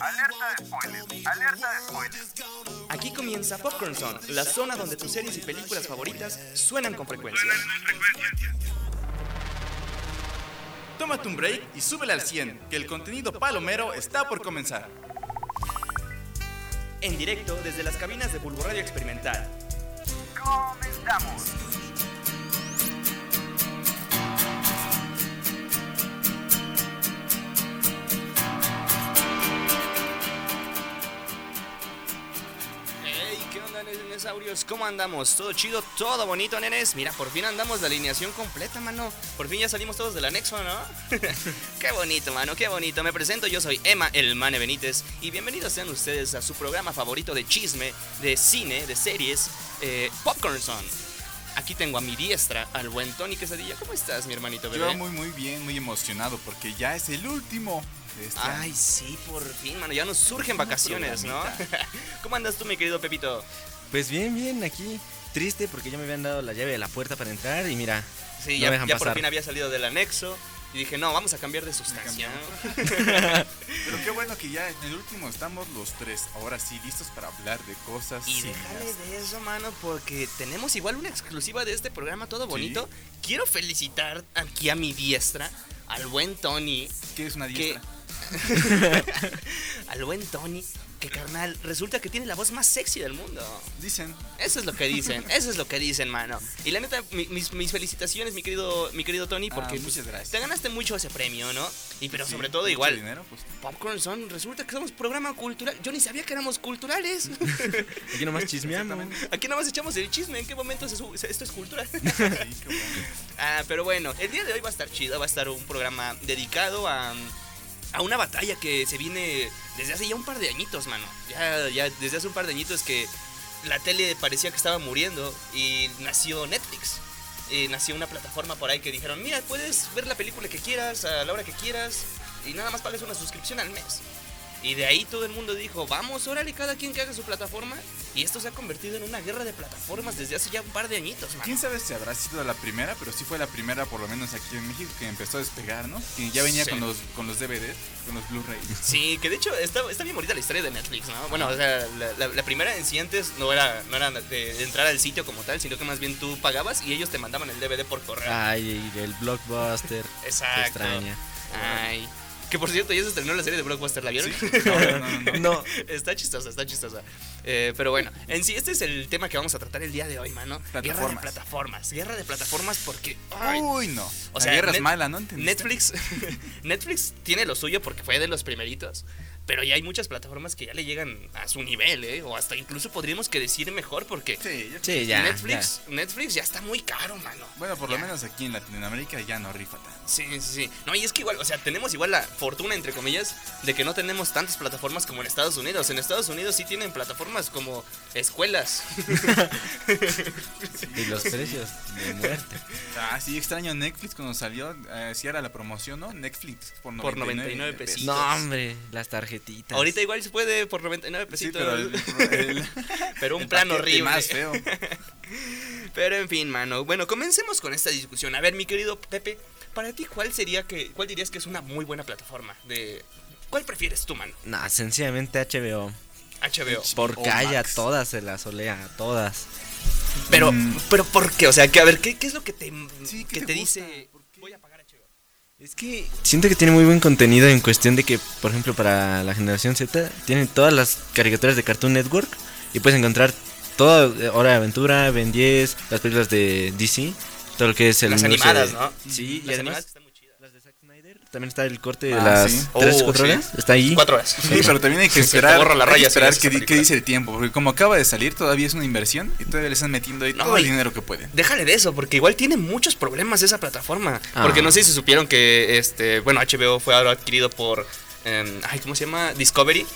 Alerta de spoilers, alerta de spoilers. Aquí comienza Popcorn Zone, la zona donde tus series y películas favoritas suenan con frecuencia. Tómate un break y súbele al 100, que el contenido palomero está por comenzar. En directo desde las cabinas de Bulbo Radio Experimental. Comenzamos. Dinosaurios? ¿Cómo andamos? ¿Todo chido? ¿Todo bonito, nenes? Mira, por fin andamos la alineación completa, mano. Por fin ya salimos todos del anexo, ¿no? qué bonito, mano, qué bonito. Me presento, yo soy Emma El Mane Benítez y bienvenidos sean ustedes a su programa favorito de chisme, de cine, de series, eh, Popcorn Zone. Aquí tengo a mi diestra al buen Tony Quesadilla. ¿Cómo estás, mi hermanito bebé? Yo muy muy bien, muy emocionado porque ya es el último de este Ay, año. sí, por fin, mano. Ya nos surgen vacaciones, ¿no? ¿Cómo andas tú, mi querido Pepito? Pues bien, bien, aquí triste porque ya me habían dado la llave de la puerta para entrar y mira, Sí, No ya, me dejan ya por fin había salido del anexo. Y dije, no, vamos a cambiar de sustancia. Pero qué bueno que ya en el último estamos los tres. Ahora sí, listos para hablar de cosas. Y déjale de eso, mano, porque tenemos igual una exclusiva de este programa todo bonito. Quiero felicitar aquí a mi diestra, al buen Tony, ¿Qué es una que... al buen Tony, que carnal, resulta que tiene la voz más sexy del mundo. Dicen. Eso es lo que dicen, eso es lo que dicen, mano. Y la neta, mi- mis, mis felicitaciones, mi querido, mi querido Tony, Ah, porque pues, muchas gracias. te ganaste mucho ese premio, ¿no? Y pero Sí, sobre todo igual, dinero, pues. Popcorn Son, resulta que somos programa cultural. Yo ni sabía que éramos culturales. aquí nomás chismeamos. Aquí nada más echamos el chisme. ¿En qué momento se sube- se- esto es cultura? Sí, qué bueno. ah, pero bueno, el día de hoy va a estar chido. Va a estar un programa dedicado a, a una batalla que se viene desde hace ya un par de añitos, mano. Ya, ya desde hace un par de añitos que la tele parecía que estaba muriendo y nació Netflix. Y nació una plataforma por ahí que dijeron, mira, puedes ver la película que quieras, a la hora que quieras, y nada más pagas una suscripción al mes. Y de ahí todo el mundo dijo, vamos, órale, cada quien que haga su plataforma. Y esto se ha convertido en una guerra de plataformas desde hace ya un par de añitos. Quién sabe si habrá sido la primera, pero sí fue la primera, por lo menos aquí en México, que empezó a despegar, ¿no? Que ya venía Sí. con los con los DVDs, con los Blu-rays. Sí, que de hecho está, está bien bonita la historia de Netflix, ¿no? Bueno, o sea, la, la- la primera en sí antes no era, no era de, entrar al sitio como tal, sino que más bien tú pagabas y ellos te mandaban el DVD por correo. Ay, el blockbuster. Exacto. Te extraña. Ay. Que por cierto, ya se estrenó la serie de Blockbuster, ¿la vieron? ¿Sí? No, no, no, no. No, está chistosa, está chistosa. Eh, pero bueno, en sí, este es el tema que vamos a tratar el día de hoy, mano. Guerra de Plataformas. plataformas. Guerra de plataformas porque. ay, Uy, no. O la sea, guerra Net- es mala, ¿no? ¿Entendiste? Netflix, Netflix tiene lo suyo porque fue de los primeritos, pero ya hay muchas plataformas que ya le llegan a su nivel, ¿eh? O hasta incluso podríamos que decir mejor porque Sí, ya- sí, ya. Netflix, Netflix ya está muy caro, mano. Bueno, por lo menos aquí en Latinoamérica ya no rifa tanto. Sí, sí, sí. No, y es que igual, o sea, tenemos igual la fortuna, entre comillas, de que no tenemos tantas plataformas como en Estados Unidos. En Estados Unidos sí tienen plataformas como escuelas. Y los precios de muerte. Ah, sí, extraño Netflix cuando salió. Eh, si era la promoción, ¿no? Netflix por 99, Por 99 pesitos. No, hombre, las tarjetitas. Ahorita igual se puede por 99 Sí, pesitos. pero, el, el- pero un el plan horrible. más feo. Pero en fin, mano. Bueno, comencemos con esta discusión. A ver, mi querido Pepe, para ti, ¿cuál sería que, cuál dirías que es una muy buena plataforma? De, ¿Cuál prefieres tú, mano? No, sencillamente HBO. HBO. Porque HBO hay a Max. todas, se las olea a todas. Pero, Mm. pero ¿por qué? O sea, que a ver, ¿qué, qué es lo que te, Sí, que ¿qué te, te dice? Voy a pagar. Es que siento que tiene muy buen contenido en cuestión de que, por ejemplo, para la generación Z, tienen todas las caricaturas de Cartoon Network y puedes encontrar toda eh, Hora de Aventura, Ben 10, las películas de DC, todo lo que es el Las animadas, de- ¿no? Sí, y además animadas que están muy chidas. las de Zack Snyder, también está el corte de Ah, las sí. 3 Oh, 4 sí. horas, está ahí. Cuatro horas. Sí, pero también hay que esperar, borra la hay que raya esperar ves que, que película. dice el tiempo, porque como acaba de salir todavía es una inversión y todavía le están metiendo ahí No, todo el dinero que pueden. Déjale de eso, porque igual tiene muchos problemas esa plataforma. Ah. Porque no sé si supieron que, este, bueno, HBO fue ahora adquirido por, em, ay, ¿cómo se llama? Discovery.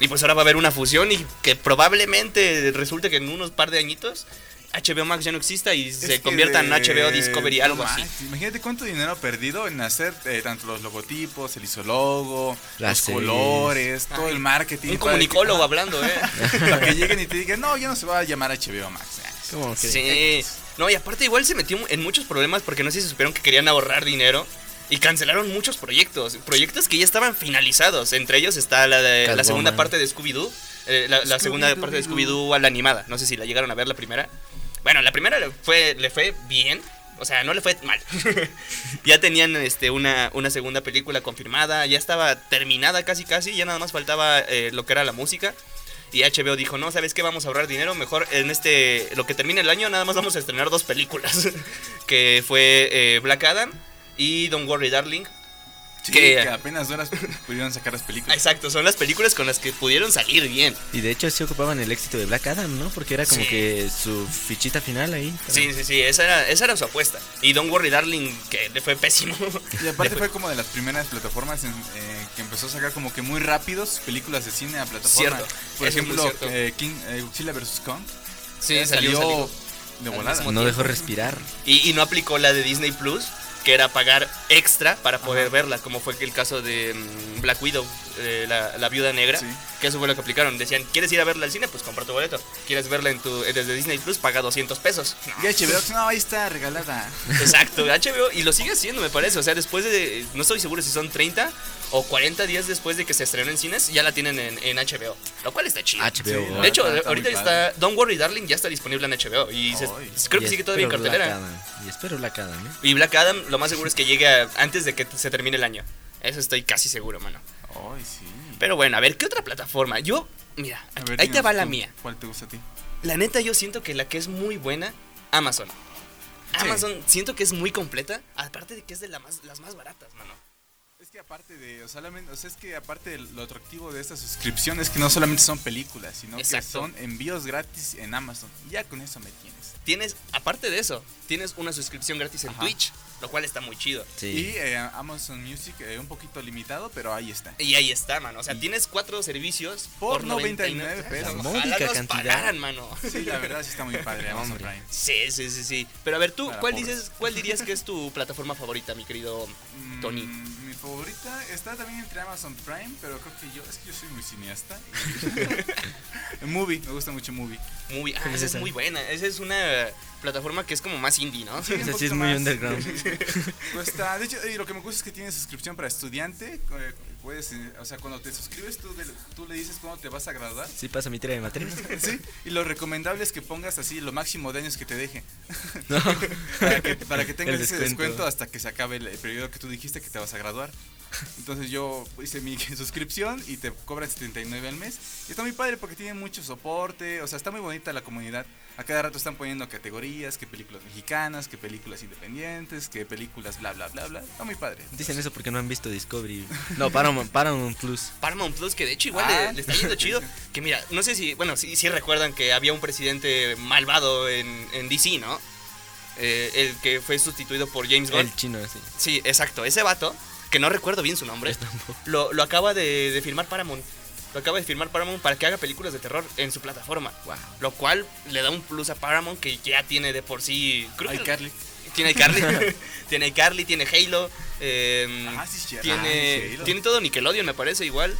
Y pues ahora va a haber una fusión y que probablemente resulte que en unos par de añitos HBO Max ya no exista y Es se convierta en HBO Discovery, no algo así. manches, Imagínate cuánto dinero ha perdido en hacer eh, tanto los logotipos, el isologo, Las los series. colores, todo el marketing. Un que- comunicólogo hablando, ¿eh? Para que lleguen y te digan, no, ya no se va a llamar HBO Max. ¿Cómo que? Sí. No, y aparte igual se metió en muchos problemas porque no sé si supieron que querían ahorrar dinero. Y cancelaron muchos proyectos, proyectos que ya estaban finalizados. Entre ellos está la, de, la segunda parte de Scooby-Doo. eh, la, la segunda parte de Scooby-Doo a la animada. No sé si la llegaron a ver la primera. Bueno, la primera le fue, le fue bien. O sea, no le fue mal. ya tenían este, una, una segunda película confirmada. Ya estaba terminada casi casi. Ya nada más faltaba eh, lo que era la música. Y HBO dijo, no, ¿sabes qué? Vamos a ahorrar dinero. Mejor en este, lo que termine el año, nada más vamos a estrenar dos películas. que fue eh, Black Adam y Don't Worry Darling. Sí, que- que apenas horas pudieron sacar las películas. Exacto, son las películas con las que pudieron salir bien. Y de hecho sí ocupaban el éxito de Black Adam, ¿no? Porque era como Sí. que su fichita final ahí. Sí, sí, sí, esa era, esa era su apuesta. Y Don't Worry Darling, que le fue pésimo. Y aparte fue como de las primeras plataformas en, eh, que empezó a sacar como que muy rápidos películas de cine a plataforma. Cierto, Por ejemplo, cierto. eh, King, eh, Godzilla vs. Kong. Sí, eh, salió, salió, salió. de volada. No dejó respirar. Y, y no aplicó la de Disney Plus, que era pagar extra para poder verla, como fue el caso de mm, Black Widow, eh, la, la viuda negra, Sí. que eso fue lo que aplicaron. Decían, ¿quieres ir a verla al cine? Pues compra tu boleto. ¿Quieres verla en tu, eh, desde Disney Plus? Paga 200 pesos. No. Y HBO, no, ahí está regalada. Exacto, HBO, y lo sigue haciendo, me parece. O sea, después de. No estoy seguro si son 30 o 40 días después de que se estrenó en cines, ya la tienen en, en HBO. Lo cual está chido. HBO. Sí, De hecho, está ahorita está. Don't Worry, Darling ya está disponible en HBO. Y se- Ay. creo que Y sigue todavía en cartelera. Adam. Y espero Black Adam, ¿eh? Y Black Adam, lo más seguro es que llegue a- antes de que se termine el año. Eso estoy casi seguro, mano. Ay, sí. Pero bueno, a ver, ¿qué otra plataforma? Yo, mira, A aquí- ver, ahí te va la mía. ¿Cuál te gusta a ti? La neta, yo siento que la que es muy buena, Amazon. Amazon, siento que es muy completa. Aparte de que es de la más, las más baratas, mano. Es que aparte de, o, solamente, o sea, es que aparte de lo atractivo de esta suscripción es que no solamente son películas, sino Exacto. que son envíos gratis en Amazon. Ya con eso me tienes. Tienes, aparte de eso, tienes una suscripción gratis en Ajá. Twitch, lo cual está muy chido. Sí. Y eh, Amazon Music eh, un poquito limitado, pero ahí está. Y ahí está, mano. O sea, Y- tienes cuatro servicios Por 99 pesos. Ojalá Módica nos cantidad. pagaran, mano. Sí, la verdad sí está muy padre Amazon. Prime. Sí, sí, sí, sí. Pero a ver, tú, Para ¿cuál pobres. dices, cuál dirías que es tu plataforma favorita, mi querido Tony? Mm, mi favorita está también entre Amazon Prime, pero creo que yo, es que yo soy muy cineasta. Movie, me gusta mucho Movie. Movie. Ah, ¿Cuál es esa es muy buena. Esa es una plataforma que es como más indie, ¿no? Sí, Esa sí es muy más. underground. Cuesta, de hecho, y lo que me gusta es que tiene suscripción para estudiante. Puedes, eh, o sea, cuando te suscribes, tú, de- tú le dices cuándo te vas a graduar. Sí pasa mi tira de materia. Sí, y lo recomendable es que pongas así lo máximo de años que te deje. No. Para que, para que tengas ese descuento. descuento hasta que se acabe el, el periodo que tú dijiste que te vas a graduar. Entonces yo hice mi suscripción y te cobran 79 al mes. Y está muy padre porque tiene mucho soporte, o sea, está muy bonita la comunidad. A cada rato están poniendo categorías, que películas mexicanas, que películas independientes, que películas bla bla bla bla. Está muy padre. Dicen eso porque no han visto Discovery. No, Paramount, Paramount Plus. Paramount Plus, que de hecho igual Ah. le, le está yendo chido. Que mira, no sé si, bueno, sí, sí recuerdan que había un presidente malvado en, en DC, ¿no? Eh, el que fue sustituido por James Gunn. El chino, sí. Sí, exacto. Ese vato, que no recuerdo bien su nombre, lo, lo acaba de, de firmar Paramount. Lo acaba de firmar Paramount para que haga películas de terror en su plataforma. Wow. Lo cual le da un plus a Paramount que ya tiene de por sí. Creo Ay, que Carly. tiene iCarly. tiene iCarly, tiene Halo. eh, Ah, sí, tiene, Ah, sí, Halo. tiene todo Nickelodeon, me parece igual.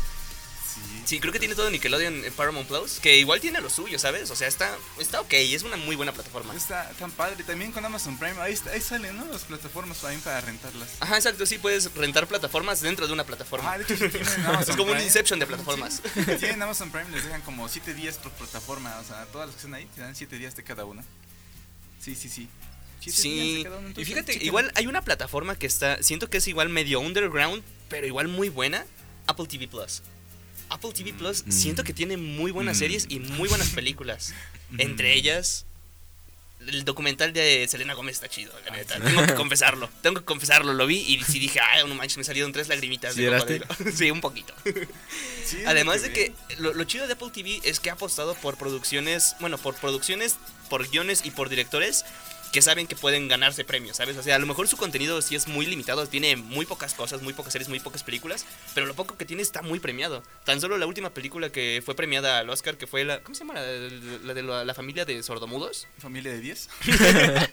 Sí. Sí, creo que tiene todo Nickelodeon en Paramount Plus. Que igual tiene lo suyo, ¿sabes? O sea, está, está ok, es una muy buena plataforma. Está tan padre. También con Amazon Prime, ahí, está- ahí salen, ¿no? Las plataformas también para rentarlas. Ajá, exacto, sí puedes rentar plataformas dentro de una plataforma. Ah, de hecho, si tienen Amazon es como un Inception de plataformas. Si tienen Amazon Prime, les dejan como 7 días por plataforma. O sea, todas las que están ahí te dan 7 días de cada una. Sí, sí, sí. Sí, y fíjate, igual hay una plataforma que está, siento que es igual medio underground, pero igual muy buena, Apple TV Plus. Apple TV Plus Mm. siento que tiene muy buenas Mm. series y muy buenas películas. Entre ellas, el documental de Selena Gómez está chido, la neta. Tengo que confesarlo, tengo que confesarlo, lo vi y sí dije, ay, no manches, me salieron tres lagrimitas ¿Sí de lloraste? cocodrilo". Sí, un poquito. Sí, Además de que lo, lo chido de Apple TV es que ha apostado por producciones, bueno, por producciones, por guiones y por directores que saben que pueden ganarse premios, ¿sabes? O sea, a lo mejor su contenido sí es muy limitado, tiene muy pocas cosas, muy pocas series, muy pocas películas, pero lo poco que tiene está muy premiado. Tan solo la última película que fue premiada al Oscar, que fue la... ¿Cómo se llama? La, la de la, la familia de sordomudos. ¿Familia de 10?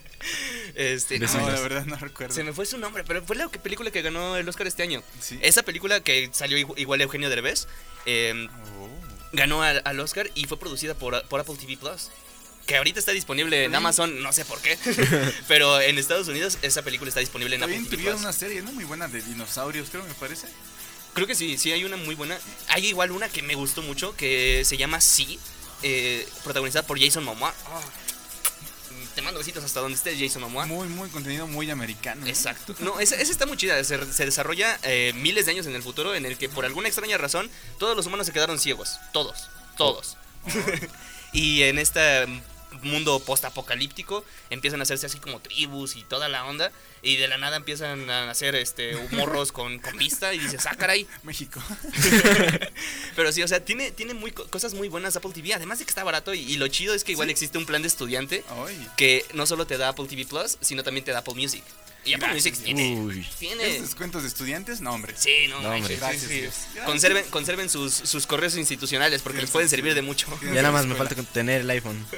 Este. No, no, la verdad no recuerdo. se me fue su nombre, pero fue la película que ganó el Oscar este año. Sí. Esa película que salió igu- igual Eugenio Derbez, eh, Oh. ganó al, al Oscar y fue producida por, por Apple TV Plus. Que ahorita está disponible en Amazon, no sé por qué, pero en Estados Unidos esa película está disponible en Apple También tuvieron una serie, ¿no? Muy buena de dinosaurios, creo, me parece. Creo que sí, sí hay una muy buena. Hay igual una que me gustó mucho que se llama Sí, eh, protagonizada por Jason Momoa. Ah, te mando besitos hasta donde estés, Jason Momoa. Muy, muy contenido, muy americano. ¿no? Exacto. No, esa, esa está muy chida. Se, se desarrolla eh, miles de años en el futuro en el que por alguna extraña razón todos los humanos se quedaron ciegos. Todos. Todos. y en este mundo post-apocalíptico empiezan a hacerse así como tribus y toda la onda. Y de la nada empiezan a hacer este, morros con, con vista y dices, ah, caray. México. Pero sí, o sea, tiene, tiene muy, co- cosas muy buenas Apple TV. Además de que está barato y, y lo chido es que igual Sí. existe un plan de estudiante Ay. que no solo te da Apple TV Plus, sino también te da Apple Music. Y Apple Music tiene... Uy. tiene ¿Esos descuentos de estudiantes? No, hombre. Sí, no, No, hombre. Gracias, sí, sí. Dios. Conserven, conserven sus, sus correos institucionales porque Sí, les pueden sí, servir sí. de mucho. Sí. Ya nada más me falta tener el iPhone.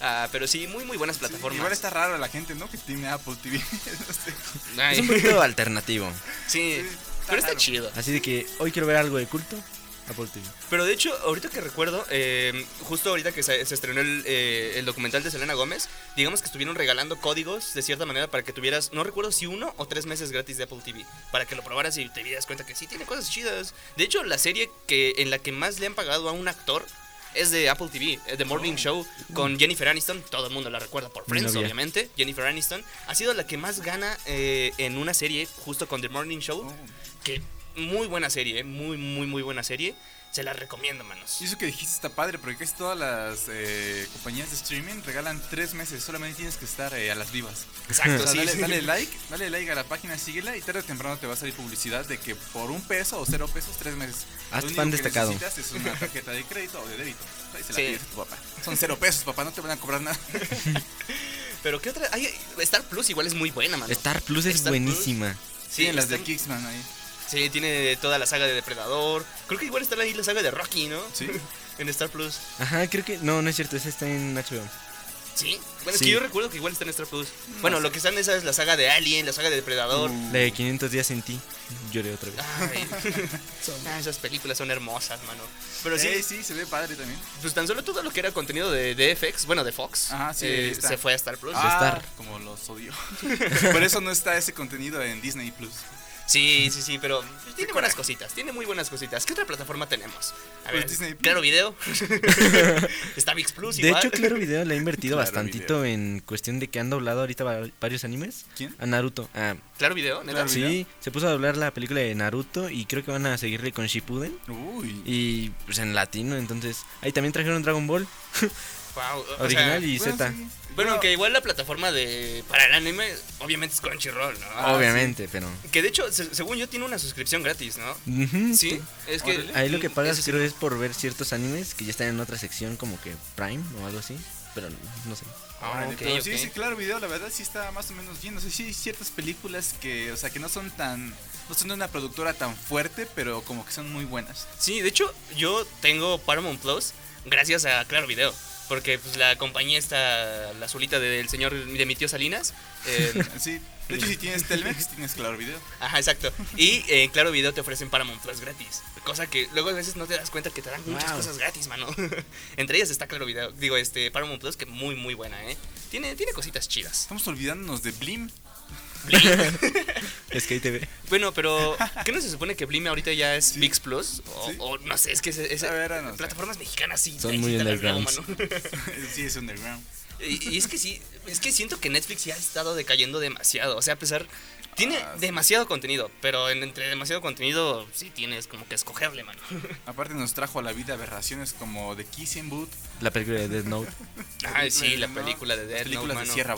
Ah, pero sí, muy, muy buenas Sí, plataformas. igual está raro la gente, ¿no? Que tiene Apple TV. no sé. Ay, Es un poquito alternativo. sí, Sí, pero está raro. chido. Así de que hoy quiero ver algo de culto. Apple TV. Pero de hecho, ahorita que recuerdo, eh, justo ahorita que se, se estrenó el, eh, el documental de Selena Gómez, digamos que estuvieron regalando códigos de cierta manera para que tuvieras, no recuerdo si uno o tres meses gratis de Apple TV, para que lo probaras y te dieras cuenta que sí tiene cosas chidas. De hecho, la serie que en la que más le han pagado a un actor es de Apple TV, eh, The Morning Show, con Jennifer Aniston, todo el mundo la recuerda por Friends, obviamente. Jennifer Aniston ha sido la que más gana eh, en una serie, justo con The Morning Show, Oh. que muy buena serie, eh, muy, muy, muy buena serie. Se la recomiendo, manos. Y eso que dijiste está padre, porque casi todas las eh, compañías de streaming regalan tres meses. Solamente tienes que estar eh, a las vivas. Exacto, O sea, sí, dale, sí. dale like, dale like a la página, síguela y tarde o temprano te va a salir publicidad de que por un peso o cero pesos, tres meses. Hazte único fan que destacado. necesitas es una tarjeta de crédito o de débito. Ahí se la Sí. pides a tu papá. Son cero pesos, papá, no te van a cobrar nada. Pero qué otra. Ay, Star Plus igual es muy buena, mano. Star Plus es Star Plus. buenísima. Sí, Sí, las de Kicksman ahí. Sí, tiene toda la saga de Depredador. Creo que igual está ahí la saga de Rocky, ¿no? Sí. en Star Plus. Ajá, creo que. No, no es cierto, ese está en HBO. Sí. Bueno, es Sí. que yo recuerdo que igual está en Star Plus. Bueno, lo que están esa es la saga de Alien, la saga de Depredador. Uh, La de 500 días en ti. Lloré otra vez. Ay. Ah, esas películas son hermosas, mano. Pero sí, Eh, sí, se ve padre también. pues tan solo todo lo que era contenido de, de FX, bueno, de Fox, Ajá, sí, eh, está. se fue a Star Plus. Ah, Star. como los odio. Por eso no está ese contenido en Disney Plus. Sí, sí, sí, pero tiene buenas cositas, tiene muy buenas cositas. ¿Qué otra plataforma tenemos? A Pues ver, Disney Plus. Claro Video. Está VIX Plus De igual. hecho, Claro Video le ha invertido Claro bastantito en cuestión de que han doblado ahorita va- varios animes. ¿Quién? A Naruto. Ah, Claro Video, neta. Claro sí, Video. se puso a doblar la película de Naruto y creo que van a seguirle con Shippuden. Uy. Y pues en latino, entonces. Ahí también trajeron Dragon Ball, Wow, o original sea, y Bueno, Z. sí. Bueno, Bueno, aunque igual la plataforma de para el anime, obviamente es Crunchyroll, ¿no? Ah, Obviamente, pero. Que de hecho, se- según yo, tiene una suscripción gratis, ¿no? Ujú, Sí, es que. Órale. Ahí lo que pagas sí. creo es por ver ciertos animes que ya están en otra sección como que Prime o algo así. Pero no sé. Ah, Órale, ok, pero ok. sí, sí, claro, video, la verdad sí está más o menos bien. O sea, sí hay ciertas películas que, o sea, que no son tan, no son de una productora tan fuerte, pero como que son muy buenas. Sí, de hecho, yo tengo Paramount Plus gracias a Claro Video. Porque pues la compañía está, la azulita del señor de mi tío Salinas. eh, Sí, de hecho si tienes Telmex tienes claro video. Ajá, exacto. Y en Claro Video te ofrecen Paramount Plus gratis. Cosa que luego a veces no te das cuenta que te dan muchas Wow. cosas gratis, mano. Entre ellas está Claro Video. Digo, este Paramount Plus que muy, muy buena, ¿eh? Tiene, tiene cositas chidas. Estamos olvidándonos de Blim. Es que ahí te ve. Bueno, pero ¿qué no se supone que Blim ahorita ya es Sí. VIX Plus? O, Sí. o no sé, es que ver, no sé. plataformas mexicanas sí. Son muy las mano. sí, es underground. Y, y es que sí, es que siento que Netflix ya ha estado decayendo demasiado. O sea, a pesar. Tiene Ah, sí. demasiado contenido, pero en- entre demasiado contenido sí tienes como que escogerle, mano. Aparte nos trajo a la vida aberraciones como The Kissing Booth. La película de Death Note. Ay, sí, la película de Las Death Note, películas de mano. Sierra.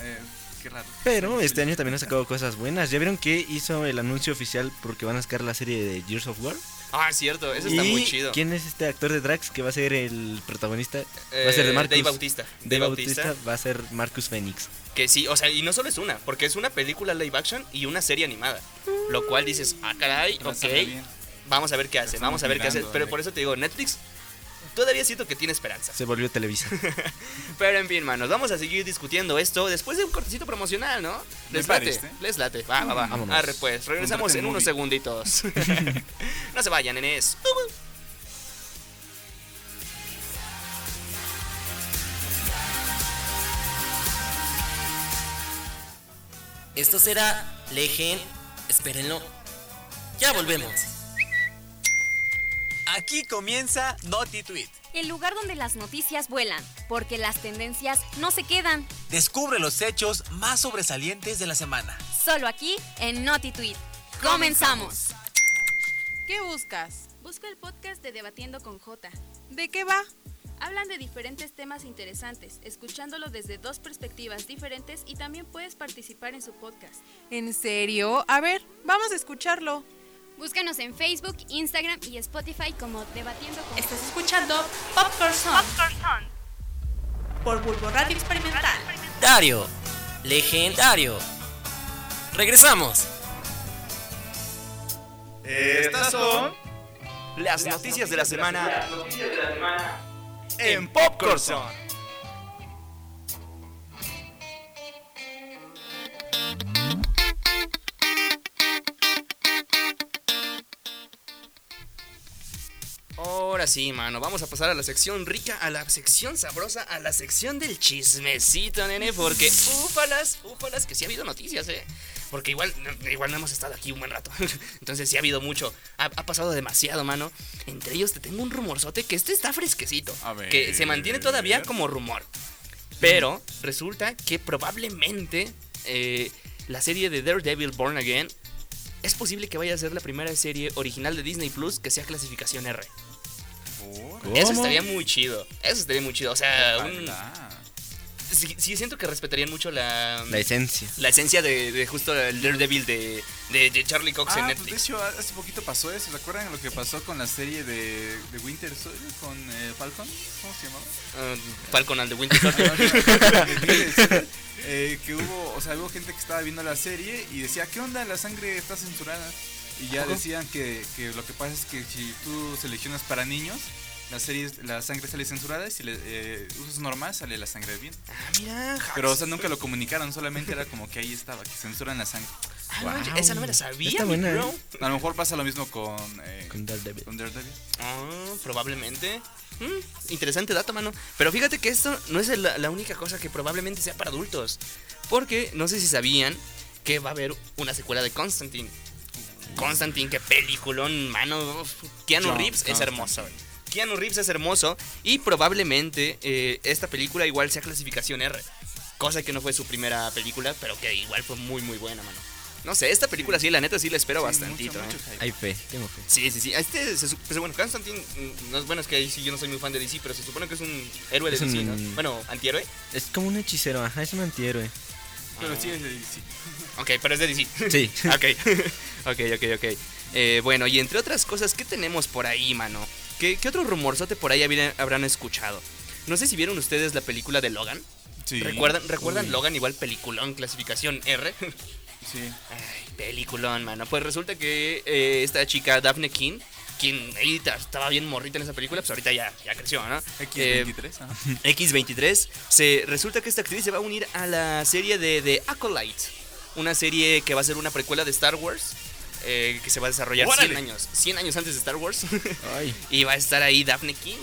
Eh, qué raro. Pero este año también ha sacado cosas buenas. ¿Ya vieron que hizo el anuncio oficial porque van a sacar la serie de Gears of War? Ah, cierto, eso está ¿Y muy chido. ¿Quién es este actor de Drax que va a ser el protagonista? va a ser de Eh, Marcus. Dave Bautista. Dave Bautista va a ser Marcus Phoenix. Que sí, o sea, y no solo es una, porque es una película live action y una serie animada. Lo cual dices, ah, caray, ok, vamos a ver qué hace, vamos a ver qué hace. Pero por eso te digo, Netflix todavía siento que tiene esperanza. Se volvió Televisa. Pero en fin, manos, vamos a seguir discutiendo esto después de un cortecito promocional, ¿no? Les Me late, les late. Va, va, va. Vámonos. Arre, pues, regresamos en unos segunditos. no se vayan, nenes. Esto será Legend. Espérenlo. Ya volvemos. Aquí comienza Naughty Tweet. El lugar donde las noticias vuelan, porque las tendencias no se quedan. Descubre los hechos más sobresalientes de la semana. Solo aquí en Naughty Tweet. ¡Comenzamos! ¿Qué buscas? Busco el podcast de Debatiendo con J. ¿De qué va? Hablan de diferentes temas interesantes, escuchándolo desde dos perspectivas diferentes y también puedes participar en su podcast. ¿En serio? A ver, vamos a escucharlo. Búscanos en Facebook, Instagram y Spotify como Debatiendo con Estás escuchando Popcorn Song por Bulbo Radio Experimental. Dario. Legendario. Regresamos. Estas son las noticias de la semana en Popcorn Zone. Sí, mano, vamos a pasar a la sección rica, a la sección sabrosa, a la sección del chismecito, nene, porque úfalas, úfalas, que sí ha habido noticias, eh. Porque igual, igual no hemos estado aquí un buen rato. Entonces sí ha habido mucho. Ha, ha pasado demasiado, mano. Entre ellos te tengo un rumorzote que este está fresquecito. A ver. Que se mantiene todavía como rumor. Pero resulta que probablemente eh, la serie de Daredevil Born Again es posible que vaya a ser la primera serie original de Disney Plus que sea clasificación R. Eso estaría muy chido. Eso estaría muy chido. O sea, un- sí, sí siento que respetarían mucho la, La esencia. la esencia de, de justo el Daredevil de, de, de Charlie Cox en Ah, pues de Netflix. hecho, hace poquito pasó eso. ¿Se acuerdan lo que pasó con la serie de, de Winter Soldier con eh, Falcon? ¿Cómo se llamaba? Uh, Falcon and the Winter Soldier. De Winter Soldier, eh, que hubo, o sea, hubo gente que estaba viendo la serie y decía, ¿qué onda? La sangre está censurada. Y ya decían que, que lo que pasa es que si tú seleccionas para niños, la serie, la sangre sale censurada y si le eh, usas normal sale la sangre bien. ah, mira. hacks. Pero, o sea, nunca lo comunicaron, solamente era como que ahí estaba, que censuran la sangre. Ah, no, esa no me la sabía. Está mi buena, bro. ¿eh? A lo mejor pasa lo mismo con, eh, Con Daredevil. con Daredevil. Ah, probablemente. Mm, interesante dato, mano. Pero fíjate que esto no es la, la única cosa que probablemente sea para adultos. Porque no sé si sabían que va a haber una secuela de Constantine. Constantine, qué peliculón, mano. Keanu John Reeves es hermoso. Keanu Reeves es hermoso. Y probablemente eh, esta película igual sea clasificación R. Cosa que no fue su primera película, pero que igual fue muy, muy buena, mano. No sé, esta película sí, la neta sí la espero Sí, bastantito. mucho, ¿eh? mucho. Hay fe, tengo fe. Sí, sí, sí. Este, se, pues, bueno, Constantine, mm, no, bueno, es que ahí sí yo no soy muy fan de DC, pero se supone que es un héroe de Es un- DC, ¿no? Bueno, antihéroe. Es como un hechicero, ajá, es un antihéroe. Pero sí, es de- sí. Ok, pero es de DC. Sí. ok, ok, ok, ok. Eh, bueno, y entre otras cosas, ¿qué tenemos por ahí, mano? ¿Qué, qué otro rumorzote por ahí habrían- habrán escuchado? No sé si vieron ustedes la película de Logan. Sí. ¿Recuerdan, ¿recuerdan Uy, Logan igual peliculón, clasificación R? Sí. Ay, peliculón, mano. Pues resulta que eh, esta chica, Daphne King, quien ahí ta- estaba bien morrita en esa película, pues ahorita ya, ya creció, ¿no? Eh, X23. ajá. X23, se, resulta que esta actriz se va a unir a la serie de The Acolyte, una serie que va a ser una precuela de Star Wars, eh, que se va a desarrollar 100 ¡Órale! años, 100 años antes de Star Wars, Ay. y va a estar ahí Daphne King.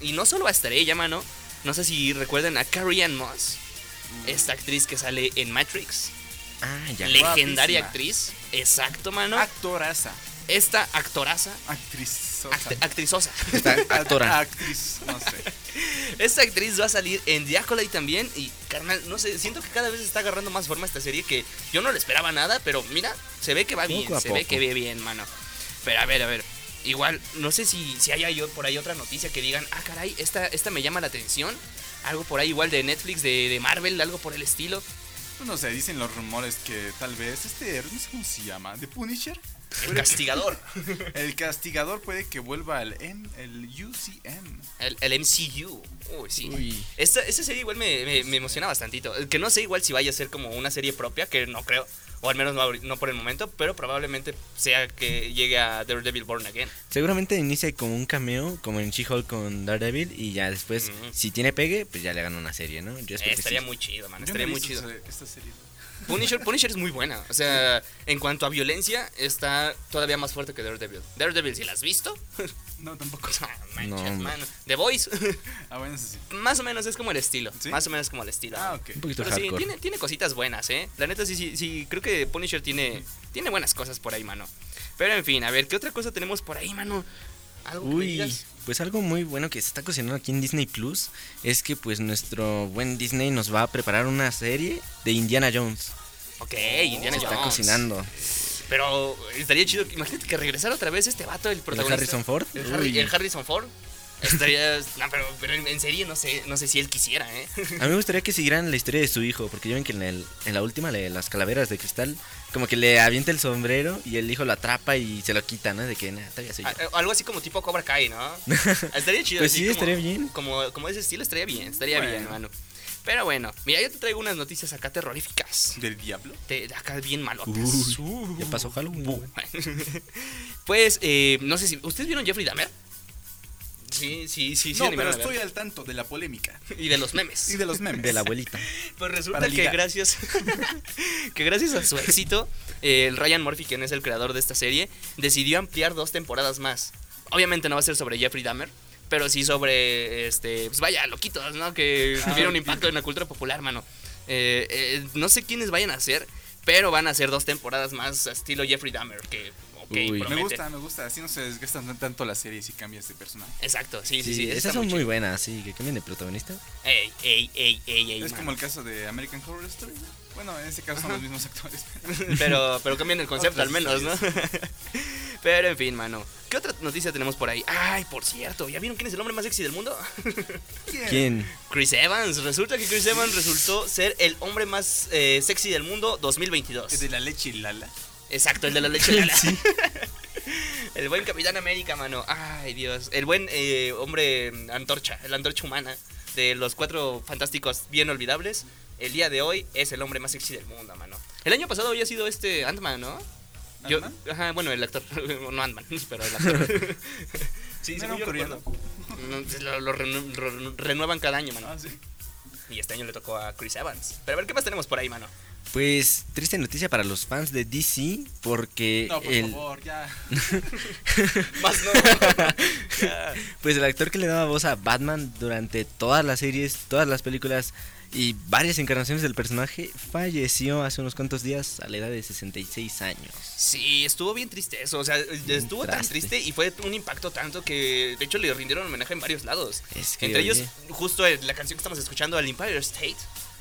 Y no solo va a estar ella, mano, no sé si recuerdan a Carrie Ann Moss, esta actriz que sale en Matrix, Ah, ya. legendaria guapísima. actriz, exacto, mano, Actoraza. Esta actoraza, Actriz. act- actrizosa. Está actora. Actriz, no sé. Esta actriz va a salir en Acolyte también. Y, carnal, no sé, siento que cada vez está agarrando más forma esta serie que yo no le esperaba nada, pero mira, se ve que va bien, se ve que ve bien, mano. Pero a ver, a ver. Igual, no sé si, si haya yo por ahí otra noticia que digan, ah, caray, esta, esta me llama la atención. Algo por ahí igual de Netflix, de, de Marvel, algo por el estilo. Pues no sé, dicen los rumores que tal vez este, no sé cómo se llama, The Punisher, El castigador. el castigador puede que vuelva al M, el UCM. El, el MCU. Uy, sí. Uy. Esta, esta serie igual me, me, me emociona bastantito. Que no sé igual si vaya a ser como una serie propia, que no creo. O al menos no, por el momento, pero probablemente sea que llegue a Daredevil Born Again. Seguramente inicia como un cameo, como en She-Hulk con Daredevil, y ya después, si tiene pegue, pues ya le hagan una serie, ¿no? Yo Eh, estaría sí. muy chido, man. No Estaría muy chido. esta serie. Punisher, Punisher es muy buena. O sea, en cuanto a violencia, está todavía más fuerte que Daredevil. Daredevil, si la has visto, No, tampoco. no, manches, No, hombre. mano. The Voice, Ah, bueno, eso sí. más o menos es como el estilo. ¿Sí? Más o menos como el estilo. Ah, ok. Un poquito Pero sí, hardcore. tiene, tiene cositas buenas, ¿eh? La neta, sí, sí, sí, creo que Punisher tiene, tiene buenas cosas por ahí, mano. Pero en fin, a ver, ¿qué otra cosa tenemos por ahí, mano? ¿Algo que me Uy, digas? Pues algo muy bueno que se está cocinando aquí en Disney Plus es que pues nuestro buen Disney nos va a preparar una serie de Indiana Jones. Ok, Indiana Se está Jones. cocinando. Pero estaría chido. Imagínate que regresara otra vez este vato, el protagonista. Harrison Ford? El, Harry- el Harrison Ford. Estaría. no, pero, pero en, serie no sé, no sé si él quisiera, ¿eh? A mí me gustaría que siguieran la historia de su hijo, porque ya ven que en, el, en la última, las calaveras de cristal, como que le avienta el sombrero y el hijo lo atrapa y se lo quita, ¿no? De que, nada, todavía soy yo. A- Algo así como tipo Cobra Kai, ¿no? Estaría chido. Pues sí, como- estaría bien. Como, como ese estilo estaría bien, estaría Bueno. bien, mano. Pero bueno, mira, yo te traigo unas noticias acá terroríficas. ¿Del diablo? De, acá bien malotas. Uy, ya pasó Halloween. pues, eh, no sé si. ¿Ustedes vieron Jeffrey Dahmer? Sí, sí, sí, sí. no, pero estoy al tanto de la polémica. Y de los memes. Y de los memes. De la abuelita. Pues resulta Para que ligar. gracias que gracias a su éxito, eh, el Ryan Murphy, quien es el creador de esta serie, decidió ampliar dos temporadas más. Obviamente no va a ser sobre Jeffrey Dahmer, pero sí sobre, este, pues vaya, loquitos, ¿no? Que Ah, tuvieron un impacto en la cultura popular, mano. Eh, eh, no sé quiénes vayan a ser, pero van a ser dos temporadas más estilo Jeffrey Dahmer, que, ok. Me gusta, me gusta. Así no se desgastan tanto las series y cambias de personaje. Exacto, sí, sí, Sí, esas son muy chido. buenas, sí, que cambien de protagonista. Ey, ey, ey, ey, ey, Es como el caso de American Horror Story. Bueno, en ese caso son los mismos actores. pero, pero cambian el concepto al menos, ¿no? pero en fin, mano. ¿Qué otra noticia tenemos por ahí? Ay, por cierto, ¿ya vieron quién es el hombre más sexy del mundo? ¿Quién? Chris Evans. Resulta que Chris Evans resultó ser el hombre más eh, sexy del mundo 2022. ¿Es de la leche y Lala? Exacto, el de la leche Lala. el buen Capitán América, mano. Ay, Dios. El buen eh, hombre antorcha, el antorcha humana de los cuatro fantásticos bien olvidables. El día de hoy es el hombre más sexy del mundo, mano. El año pasado había sido este Ant-Man, ¿no? Yo- ¿Ant-Man? ajá, bueno, el actor. no Ant-Man, pero el actor. sí, ¿No según era un yo coreano? recuerdo. No, se lo, lo renu- re- renuevan cada año, mano. Ah, sí. Y este año le tocó a Chris Evans. Pero a ver, ¿qué más tenemos por ahí, mano? Pues triste noticia para los fans de DC porque No, por el favor, ya. Más no. pues el actor que le daba voz a Batman durante todas las series, todas las películas y varias encarnaciones del personaje falleció hace unos cuantos días a la edad de 66 años. Sí, estuvo bien triste eso. O sea, estuvo tan triste y fue un impacto tanto que de hecho le rindieron homenaje en varios lados. Es que, Entre ellos, justo la canción que estamos escuchando, el Empire State.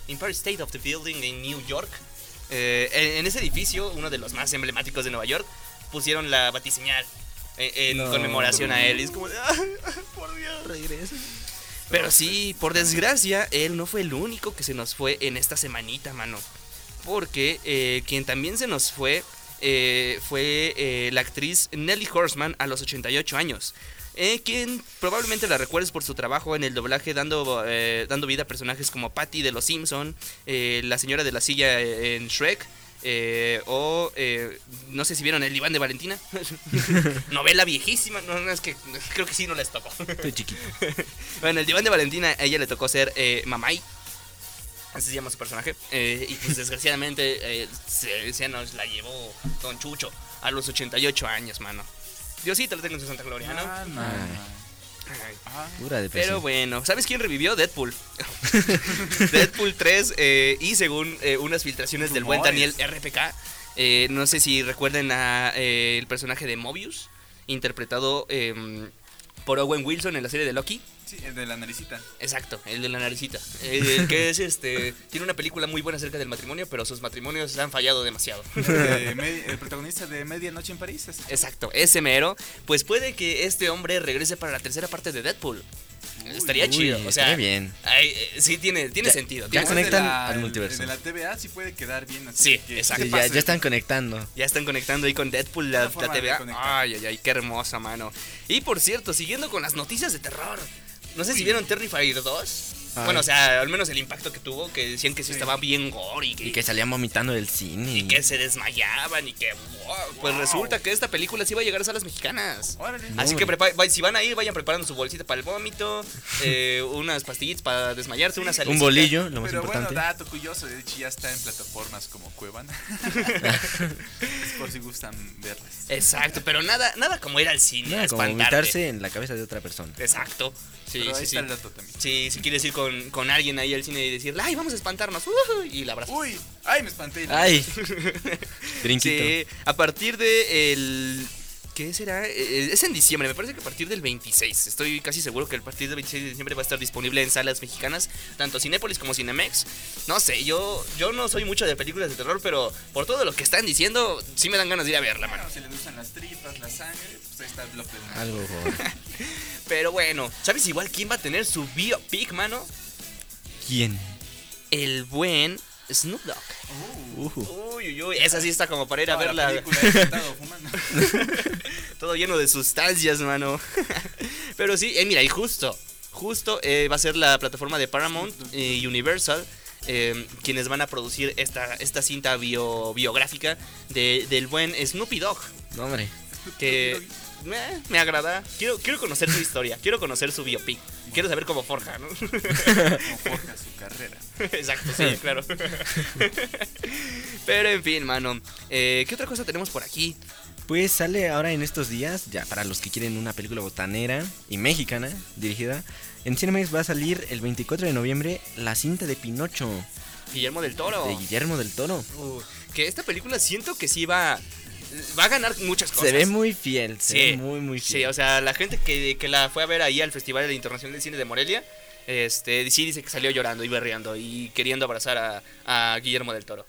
Empire State of the Building en New York. Eh, en, ese edificio, uno de los más emblemáticos de Nueva York, pusieron la batiseñal eh, en No. conmemoración a él. Y es como, de, "Ah, por Dios, regresa. Pero sí, por desgracia, él no fue el único que se nos fue en esta semanita, mano. Porque eh, quien también se nos fue eh, fue eh, la actriz Nelly Horseman a los 88 años. Eh, quien probablemente la recuerdes por su trabajo en el doblaje dando, eh, dando vida a personajes como Patty de Los Simpson, eh, la señora de la silla eh, en Shrek, eh, o eh, no sé si vieron el diván de Valentina. Novela viejísima, no, no, es que creo que sí no les tocó. estoy chiquito. Bueno, el diván de Valentina, a ella le tocó ser eh, Mamai. Así se llama su personaje. eh, y pues desgraciadamente eh, se, se nos la llevó Don Chucho a los 88 años, mano. Diosito lo tengo en su santa gloria, ¿no? Ah, no. Ay. Pura depresión. Pero bueno, ¿sabes quién revivió? Deadpool. Deadpool 3 eh, y según eh, unas filtraciones del buen Daniel. RPK, eh, no sé si recuerden a eh, el personaje de Mobius, interpretado em, por Owen Wilson en la serie de Loki. Sí, el de la naricita. Exacto, el de la naricita. El que es este. Tiene una película muy buena acerca del matrimonio, pero sus matrimonios han fallado demasiado. El protagonista de Medianoche en París. Exacto, ese mero. Pues puede que este hombre regrese para la tercera parte de Deadpool. Estaría Uy, chido, o sea. estaría bien. ay, eh, sí, tiene, tiene Ya- sentido. ya conectan la- al multiverso. De la TVA sí puede quedar bien así. Sí, que- exacto. Sí, ya, están conectando. Ya están conectando ahí con Deadpool la, la de TVA. Ay, ay, ay, qué hermosa, mano. Y por cierto, siguiendo con las noticias de terror. No sé si vieron Terrifier 2. Ay. Bueno, o sea, al menos el impacto que tuvo, que decían que sí, Sí. estaba bien gore y que, Y que salían vomitando del cine. y que se desmayaban y que Oh, pues resulta que esta película sí va a llegar a salas mexicanas. Órale. Así que si van a ir, vayan preparando su bolsita para el vómito, eh, unas pastillitas para desmayarse, una salida. Un bolillo, lo más Pero importante. bueno, dato curioso, de hecho ya está en plataformas como Cuevan. es por si gustan verlas. Exacto, pero nada, nada como ir al cine. Nada a como vomitarse en la cabeza de otra persona. Exacto. Sí, Pero ahí sí, está sí. el dato también. Sí, si quieres ir con, con alguien ahí al cine y decirle, ay, vamos a espantarnos, ujú", y la abrazas. Uy, ay, me espanté. Ay, trinquito. Sí, a partir de el... ¿Qué será? Eh, Es en diciembre, me parece que a partir del 26. Estoy casi seguro que a partir del 26 de diciembre va a estar disponible en salas mexicanas, tanto Cinépolis como Cinemex. No sé, yo, yo no soy mucho de películas de terror, pero por todo lo que están diciendo, sí me dan ganas de ir a verla, mano. Bueno, si le gustan las tripas, la sangre, pues ahí está el del mal. Algo. Pero bueno, ¿sabes igual quién va a tener su biopic, mano? ¿Quién? El buen Snoop Dogg. Uh, Uy, uy, uy, esa sí está como para ir a Toda la verla. fumando. Todo lleno de sustancias, mano. Pero sí, eh, mira, y justo, justo eh, va a ser la plataforma de Paramount y Universal. eh, quienes van a producir esta, esta cinta bio- biográfica de, del buen Snoopy Dogg. no, hombre. Que me, me agrada. Quiero, quiero conocer su historia, quiero conocer su biopic. Quiero saber cómo forja, ¿no? Como forja su carrera. Exacto, sí, claro. Pero en fin, mano. Eh, ¿Qué otra cosa tenemos por aquí? Pues sale ahora en estos días, ya para los que quieren una película botanera y mexicana dirigida. En Cinemex va a salir el 24 de noviembre la cinta de Pinocho Guillermo del Toro. de Guillermo del Toro. Uh, que esta película siento que sí va, va a ganar muchas cosas. Se ve muy fiel, se Sí, ve muy muy fiel. Sí, o sea, la gente que, que la fue a ver ahí al Festival Internacional de Cine de Morelia, este, sí dice que salió llorando y berreando y queriendo abrazar a, a Guillermo del Toro.